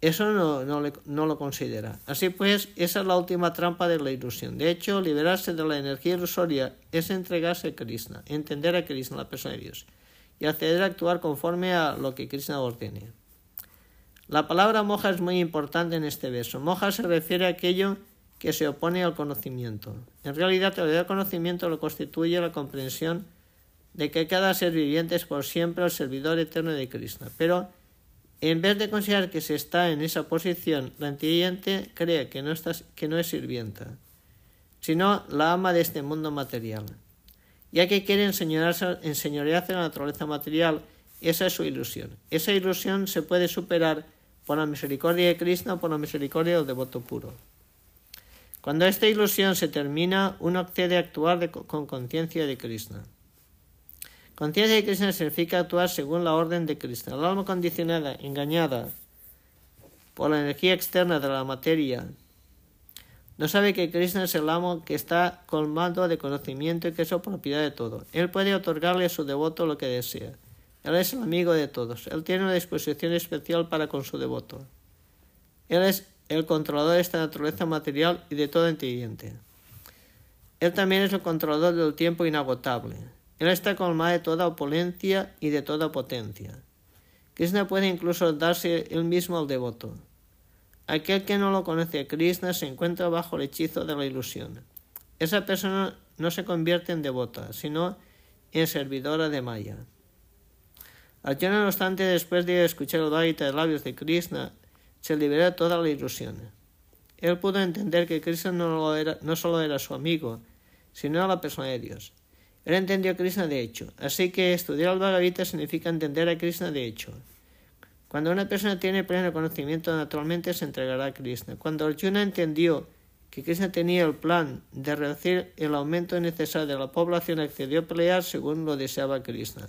Eso no, no, lo considera. Así pues, esa es la última trampa de la ilusión. De hecho, liberarse de la energía ilusoria es entregarse a Krishna, entender a Krishna, la persona de Dios, y acceder a actuar conforme a lo que Krishna ordene. La palabra moja es muy importante en este verso. Moja se refiere a aquello que se opone al conocimiento. En realidad, el conocimiento lo constituye la comprensión de que cada ser viviente es por siempre el servidor eterno de Krishna. Pero en vez de considerar que se está en esa posición, la antiguiente cree que no, que no es sirvienta, sino la ama de este mundo material. Ya que quiere enseñorearse la naturaleza material, esa es su ilusión. Esa ilusión se puede superar por la misericordia de Krishna o por la misericordia del devoto puro. Cuando esta ilusión se termina, uno accede a actuar con conciencia de Krishna. Conciencia de Krishna significa actuar según la orden de Krishna. El alma condicionada, engañada por la energía externa de la materia, no sabe que Krishna es el amo que está colmado de conocimiento y que es propiedad de todo. Él puede otorgarle a su devoto lo que desea. Él es el amigo de todos. Él tiene una disposición especial para con su devoto. Él es el controlador de esta naturaleza material y de todo entiende. Él también es el controlador del tiempo inagotable. Él está colmado de toda opulencia y de toda potencia. Krishna puede incluso darse él mismo al devoto. Aquel que no lo conoce a Krishna se encuentra bajo el hechizo de la ilusión. Esa persona no se convierte en devota, sino en servidora de Maya. Arjuna, no obstante, después de escuchar el Bhagavad de labios de Krishna, se liberó de toda la ilusión. Él pudo entender que Krishna no, no solo era su amigo, sino la persona de Dios. Él entendió a Krishna de hecho, así que estudiar el Bhagavad significa entender a Krishna de hecho. Cuando una persona tiene pleno conocimiento, naturalmente se entregará a Krishna. Cuando Arjuna entendió que Krishna tenía el plan de reducir el aumento necesario de la población, accedió a pelear según lo deseaba Krishna.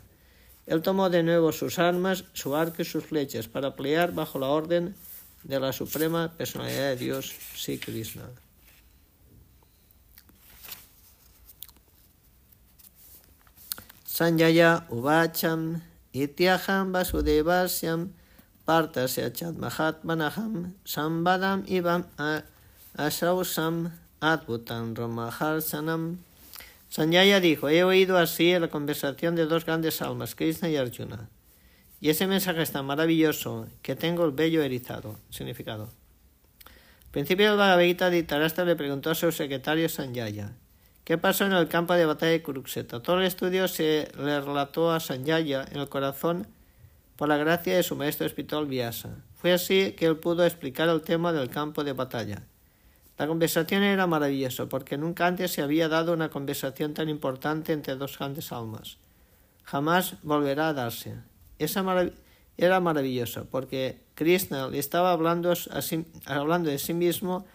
Él tomó de nuevo sus armas, su arco y sus flechas para pelear bajo la orden de la suprema personalidad de Dios, Sri Krishna. Sanjaya Uvacham Ityaham Vasudevasyam Partasya Chatmahatmanaham Sambadam Ivam Asrausam Advutam Ramaharsanam Sanjaya dijo, he oído así la conversación de dos grandes almas, Krishna y Arjuna. Y ese mensaje es tan maravilloso que tengo el vello erizado. Significado. Principio del Bhagavad Gita, le preguntó a su secretario Sanjaya, ¿qué pasó en el campo de batalla de Kurukshetra? Todo el estudio se le relató a Sanjaya en el corazón por la gracia de su maestro espiritual Vyasa. Fue así que él pudo explicar el tema del campo de batalla. La conversación era maravillosa porque nunca antes se había dado una conversación tan importante entre dos grandes almas. Jamás volverá a darse. Esa era maravillosa porque Krishna le estaba hablando de sí mismo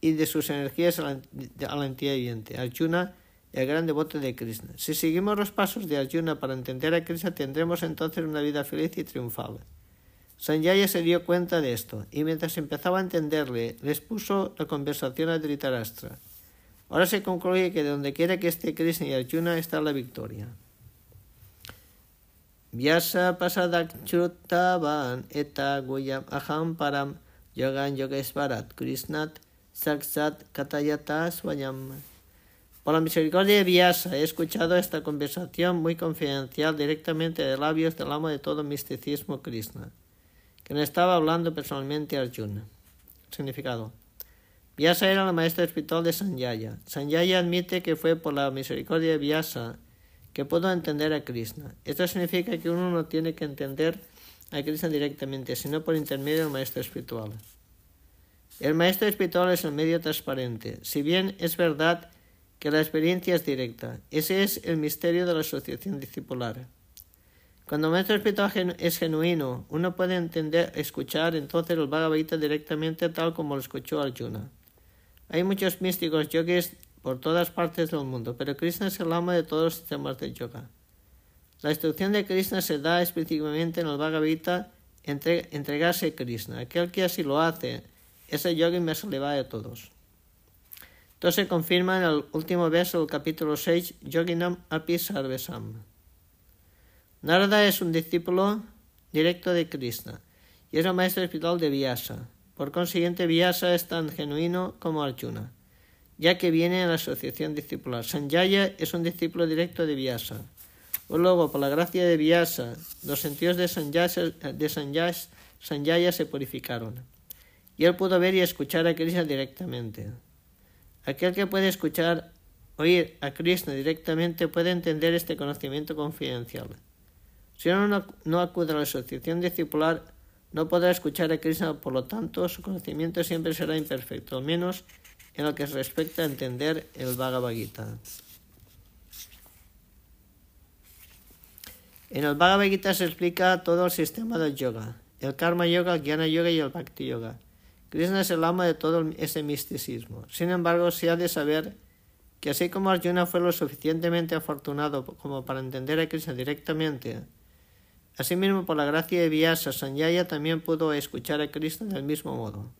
y de sus energías a la, entidad viviente. Arjuna, el gran devoto de Krishna. Si seguimos los pasos de Arjuna para entender a Krishna, tendremos entonces una vida feliz y triunfal. Sanjaya se dio cuenta de esto, y mientras empezaba a entenderle, les puso la conversación a Dhritarashtra. Ahora se concluye que de donde quiera que esté Krishna y Arjuna está la victoria. Vyasa pasadakchutavan eta guyam aham param yogan yogesvarat krishnat saksat katayata. Por la misericordia de Vyasa he escuchado esta conversación muy confidencial directamente de labios del amo de todo misticismo Krishna que no estaba hablando personalmente a Arjuna. Significado. Vyasa era la maestra espiritual de Sanjaya. Sanjaya admite que fue por la misericordia de Vyasa que pudo entender a Krishna. Esto significa que uno no tiene que entender a Krishna directamente, sino por intermedio del maestro espiritual. El maestro espiritual es el medio transparente. Si bien es verdad que la experiencia es directa, ese es el misterio de la asociación discipular. Cuando el maestro espiritual es genuino, uno puede entender, escuchar entonces el Bhagavad directamente tal como lo escuchó Arjuna. Hay muchos místicos yogis por todas partes del mundo, pero Krishna es el ama de todos los sistemas de yoga. La instrucción de Krishna se da específicamente en el Bhagavad Gita entregarse a Krishna. Aquel que así lo hace, ese yogi más elevado de todos. Entonces confirma en el último verso del capítulo 6, Yoginam Api Sarvesam. Narada es un discípulo directo de Krishna y es el maestro espiritual de Vyasa. Por consiguiente, Vyasa es tan genuino como Arjuna, ya que viene en la asociación discipular. Sanjaya es un discípulo directo de Vyasa. Luego, por la gracia de Vyasa, los sentidos de Sanjaya, de Sanjaya se purificaron. Y él pudo ver y escuchar a Krishna directamente. Aquel que puede escuchar, oír a Krishna directamente puede entender este conocimiento confidencial. Si uno no, acude a la asociación discipular, no podrá escuchar a Krishna, por lo tanto, su conocimiento siempre será imperfecto, al menos en lo que respecta a entender el Bhagavad Gita. En el Bhagavad Gita se explica todo el sistema del yoga, el karma yoga, el jnana yoga y el bhakti yoga. Krishna es el amo de todo ese misticismo. Sin embargo, se ha de saber que así como Arjuna fue lo suficientemente afortunado como para entender a Krishna directamente, Asimismo, por la gracia de Vyasa, Sanjaya también pudo escuchar a Cristo del mismo modo.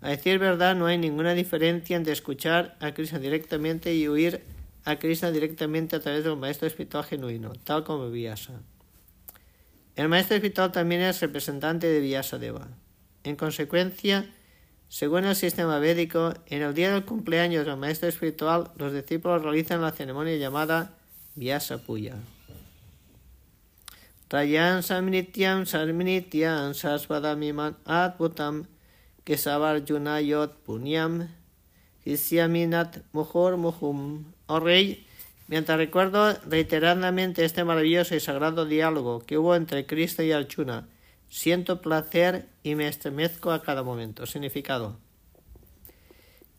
A decir verdad, no hay ninguna diferencia entre escuchar a Cristo directamente y oír a Cristo directamente a través del maestro espiritual genuino, tal como Vyasa. El maestro espiritual también es representante de Vyasa Deva. En consecuencia, según el sistema védico, en el día del cumpleaños del maestro espiritual, los discípulos realizan la ceremonia llamada Vyasa Puya. Tayan samnityam sarminityam sasvadamiman advutam kesavarjuna yot punyam hisyaminat mujor mujum. Oh rey, mientras recuerdo reiteradamente este maravilloso y sagrado diálogo que hubo entre Cristo y Arjuna, siento placer y me estremezco a cada momento. Significado.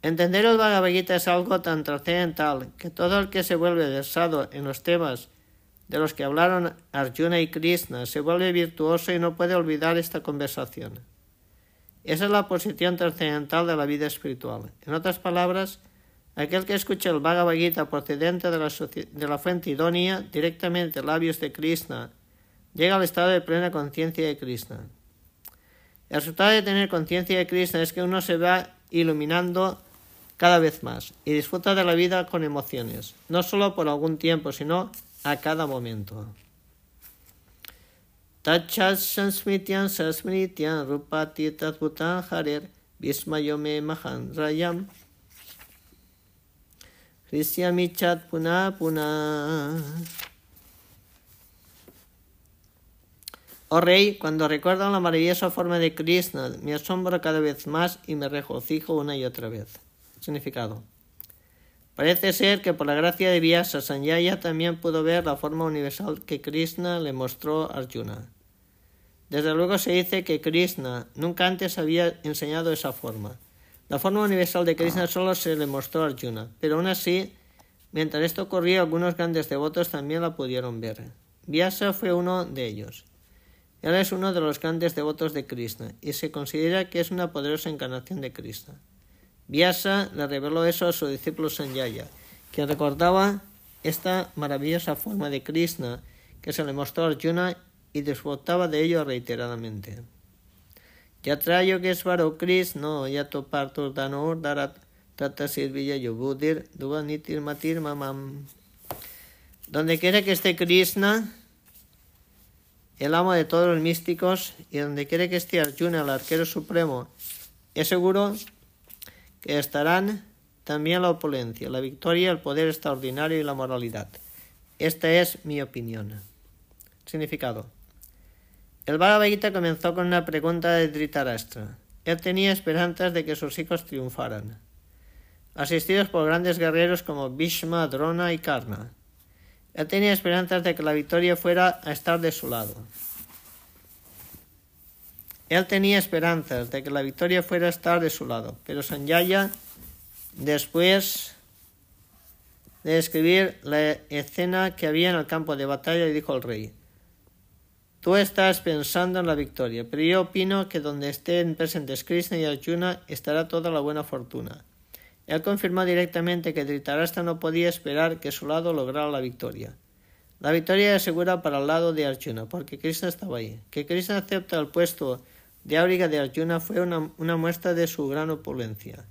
Entender el Bhagavad Gita es algo tan trascendental que todo el que se vuelve versado en los temas de los que hablaron Arjuna y Krishna se vuelve virtuoso y no puede olvidar esta conversación. Esa es la posición trascendental de la vida espiritual. En otras palabras, aquel que escucha el Bhagavad Gita procedente de la, fuente idónea, directamente labios de Krishna, llega al estado de plena conciencia de Krishna. El resultado de tener conciencia de Krishna es que uno se va iluminando cada vez más y disfruta de la vida con emociones, no solo por algún tiempo, sino a cada momento. Rupati Tatputan Puna Puna Oh rey, cuando recuerdo la maravillosa forma de Krishna, me asombro cada vez más y me regocijo una y otra vez. Significado. Parece ser que por la gracia de Vyasa, Sanyaya también pudo ver la forma universal que Krishna le mostró a Arjuna. Desde luego se dice que Krishna nunca antes había enseñado esa forma. La forma universal de Krishna solo se le mostró a Arjuna, pero aún así, mientras esto ocurría, algunos grandes devotos también la pudieron ver. Vyasa fue uno de ellos. Él es uno de los grandes devotos de Krishna y se considera que es una poderosa encarnación de Krishna. Vyasa le reveló eso a su discípulo Sanjaya, quien recordaba esta maravillosa forma de Krishna que se le mostró a Arjuna y disfrutaba de ello reiteradamente. Yatrayo que es Krishna, yato parto danor darat tata sirvilla yobudir duvanitir matir mamam. Donde quiera que esté Krishna, el amo de todos los místicos, y donde quiera que esté Arjuna, el arquero supremo, es seguro que estarán también la opulencia, la victoria, el poder extraordinario y la moralidad. Esta es mi opinión. Significado. El Bhagavad Gita comenzó con una pregunta de Dhritarashtra. Él tenía esperanzas de que sus hijos triunfaran, asistidos por grandes guerreros como Bhishma, Drona y Karna. Él tenía esperanzas de que la victoria fuera a estar de su lado. Él tenía esperanzas de que la victoria fuera a estar de su lado, pero Sanjaya, después de describir la escena que había en el campo de batalla, dijo al rey, Tú estás pensando en la victoria, pero yo opino que donde estén presentes Krishna y Arjuna estará toda la buena fortuna. Él confirmó directamente que Dhritarashtra no podía esperar que su lado lograra la victoria. La victoria era segura para el lado de Arjuna, porque Krishna estaba ahí. Que Krishna acepta el puesto de áuriga de Arjuna fue una, muestra de su gran opulencia.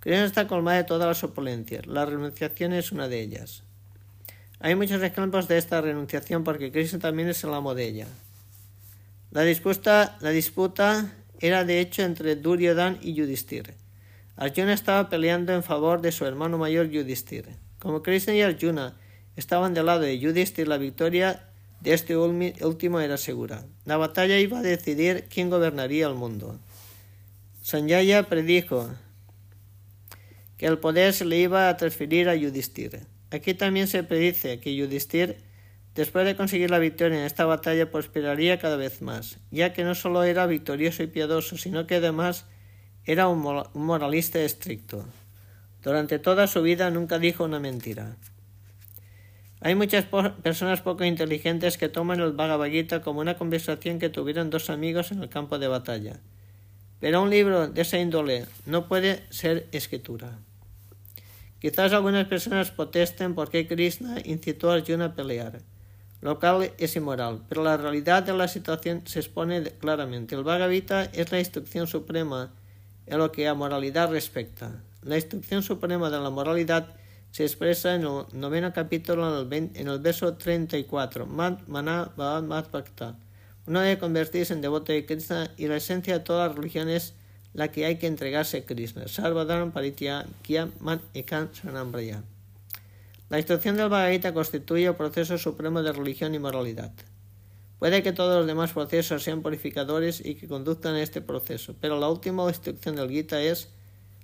Krishna está colmada de todas las opulencias. La renunciación es una de ellas. Hay muchos ejemplos de esta renunciación porque Krishna también es el amo de ella. La disputa, la disputa era de hecho entre Duryodhan y Yudhishthir. Arjuna estaba peleando en favor de su hermano mayor Yudhishthir. Como Krishna y Arjuna estaban del lado de Yudhishthir, la victoria de este último era segura. La batalla iba a decidir quién gobernaría el mundo. Sanjaya predijo que el poder se le iba a transferir a Yudhishthir. Aquí también se predice que Yudhishthir Después de conseguir la victoria en esta batalla, prosperaría cada vez más, ya que no solo era victorioso y piadoso, sino que además era un moralista estricto. Durante toda su vida nunca dijo una mentira. Hay muchas personas poco inteligentes que toman el Bhagavad Gita como una conversación que tuvieron dos amigos en el campo de batalla. Pero un libro de esa índole no puede ser escritura. Quizás algunas personas protesten porque Krishna incitó a Arjuna a pelear lo cual es inmoral, pero la realidad de la situación se expone claramente. El Bhagavad Gita es la instrucción suprema en lo que a moralidad respecta. La instrucción suprema de la moralidad se expresa en el noveno capítulo en el, verso 34. Mana Bhavad Bhakta. Uno debe convertirse en devoto de Krishna y la esencia de toda religión es la que hay que entregarse a Krishna. Sarvadharam Paritya Kya Man Ekan Sanambraya. La instrucción del Bhagavad Gita constituye el proceso supremo de religión y moralidad. Puede que todos los demás procesos sean purificadores y que conduzcan este proceso, pero la última instrucción del Gita es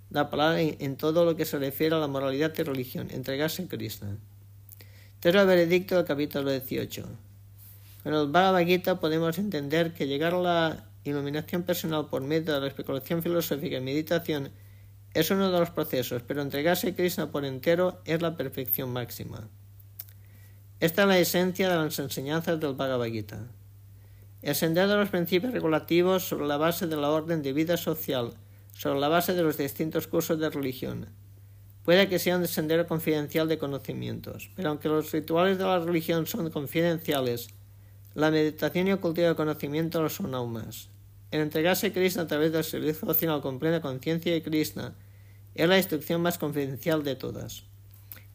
la palabra en todo lo que se refiere a la moralidad y religión, entregarse a Krishna. Tercer veredicto del capítulo 18. Con el Bhagavad Gita podemos entender que llegar a la iluminación personal por medio de la especulación filosófica y meditación es uno de los procesos, pero entregarse a Krishna por entero es la perfección máxima. Esta es la esencia de las enseñanzas del Bhagavad Gita. El sendero de los principios regulativos sobre la base de la orden de vida social, sobre la base de los distintos cursos de religión. Puede que sea un sendero confidencial de conocimientos, pero aunque los rituales de la religión son confidenciales, la meditación y el cultivo de conocimiento lo son aún más. El entregarse a Krishna a través del servicio devocional con plena conciencia de Krishna es la instrucción más confidencial de todas.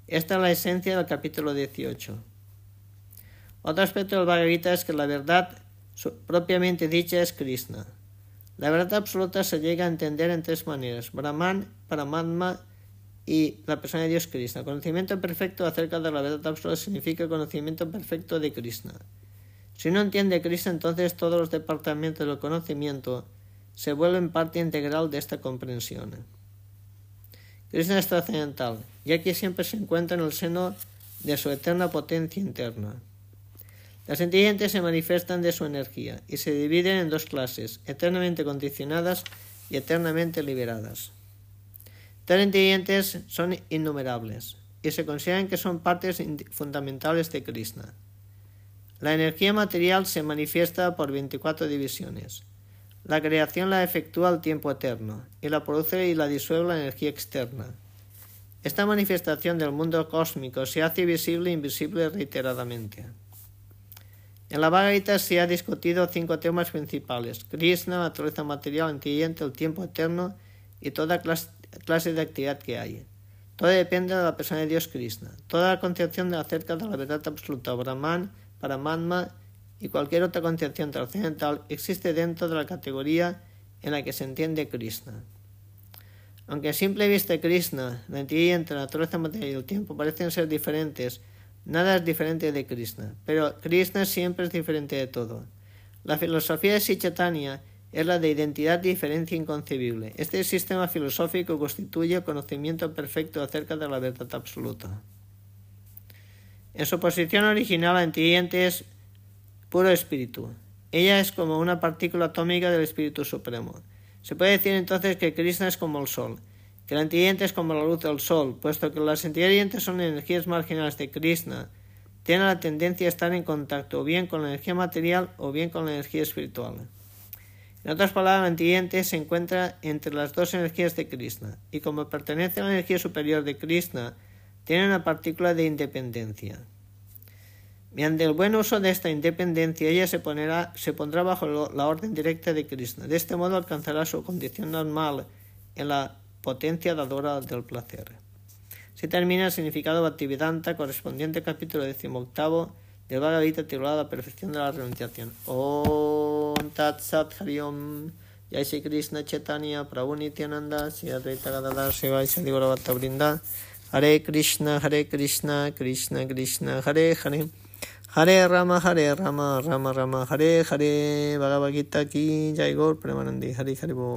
Esta es la esencia del capítulo 18. Otro aspecto del Bhagavad Gita es que la verdad propiamente dicha es Krishna. La verdad absoluta se llega a entender en tres maneras: Brahman, Paramatma y la persona de Dios Krishna. Conocimiento perfecto acerca de la verdad absoluta significa conocimiento perfecto de Krishna. Si uno entiende Krishna, entonces todos los departamentos del conocimiento se vuelven parte integral de esta comprensión. Krishna es trascendental, ya que siempre se encuentra en el seno de su eterna potencia interna. Las inteligentes se manifiestan de su energía y se dividen en dos clases, eternamente condicionadas y eternamente liberadas. Tales inteligentes son innumerables y se consideran que son partes fundamentales de Krishna. La energía material se manifiesta por 24 divisiones. La creación la efectúa al tiempo eterno y la produce y la disuelve la energía externa. Esta manifestación del mundo cósmico se hace visible e invisible reiteradamente. En la Bhagavad se ha discutido cinco temas principales: Krishna, naturaleza material inteligente, el tiempo eterno y toda clase de actividad que hay. Todo depende de la persona de Dios Krishna. Toda la concepción acerca de la verdad absoluta, Brahman, Paramatma y cualquier otra concepción trascendental existe dentro de la categoría en la que se entiende Krishna. Aunque a simple vista Krishna, la entidad entre la naturaleza material y el tiempo parecen ser diferentes, nada es diferente de Krishna, pero Krishna siempre es diferente de todo. La filosofía de Sichatanya es la de identidad diferencia inconcebible. Este sistema filosófico constituye el conocimiento perfecto acerca de la verdad absoluta. En su posición original, la entidad es puro espíritu. Ella es como una partícula atómica del espíritu supremo. Se puede decir entonces que Krishna es como el sol, que la entidad es como la luz del sol, puesto que las entidades son energías marginales de Krishna, tienen la tendencia a estar en contacto o bien con la energía material o bien con la energía espiritual. En otras palabras, la entidad se encuentra entre las dos energías de Krishna, y como pertenece a la energía superior de Krishna, tiene una partícula de independencia. Mediante el buen uso de esta independencia, ella se pondrá bajo la orden directa de Krishna. De este modo alcanzará su condición normal en la potencia dadora del placer. Se termina el significado Bhaktivedanta correspondiente al capítulo XVIII del Bhagavad Gita titulado La perfección de la renunciación. Om Tat Sat Hariom Jai Shri Krishna Chaitanya Prabhu Nityananda Sri Advaita Gadadhar Shiva Sri Bhatta Brinda Hare Krishna, Hare Krishna, Krishna Krishna, Hare Hare. Hare Rama, Hare Rama, Rama Rama, Hare Hare, Bhagavad Gita ki Jai Gaur Premanandi, Hare Hare Bo.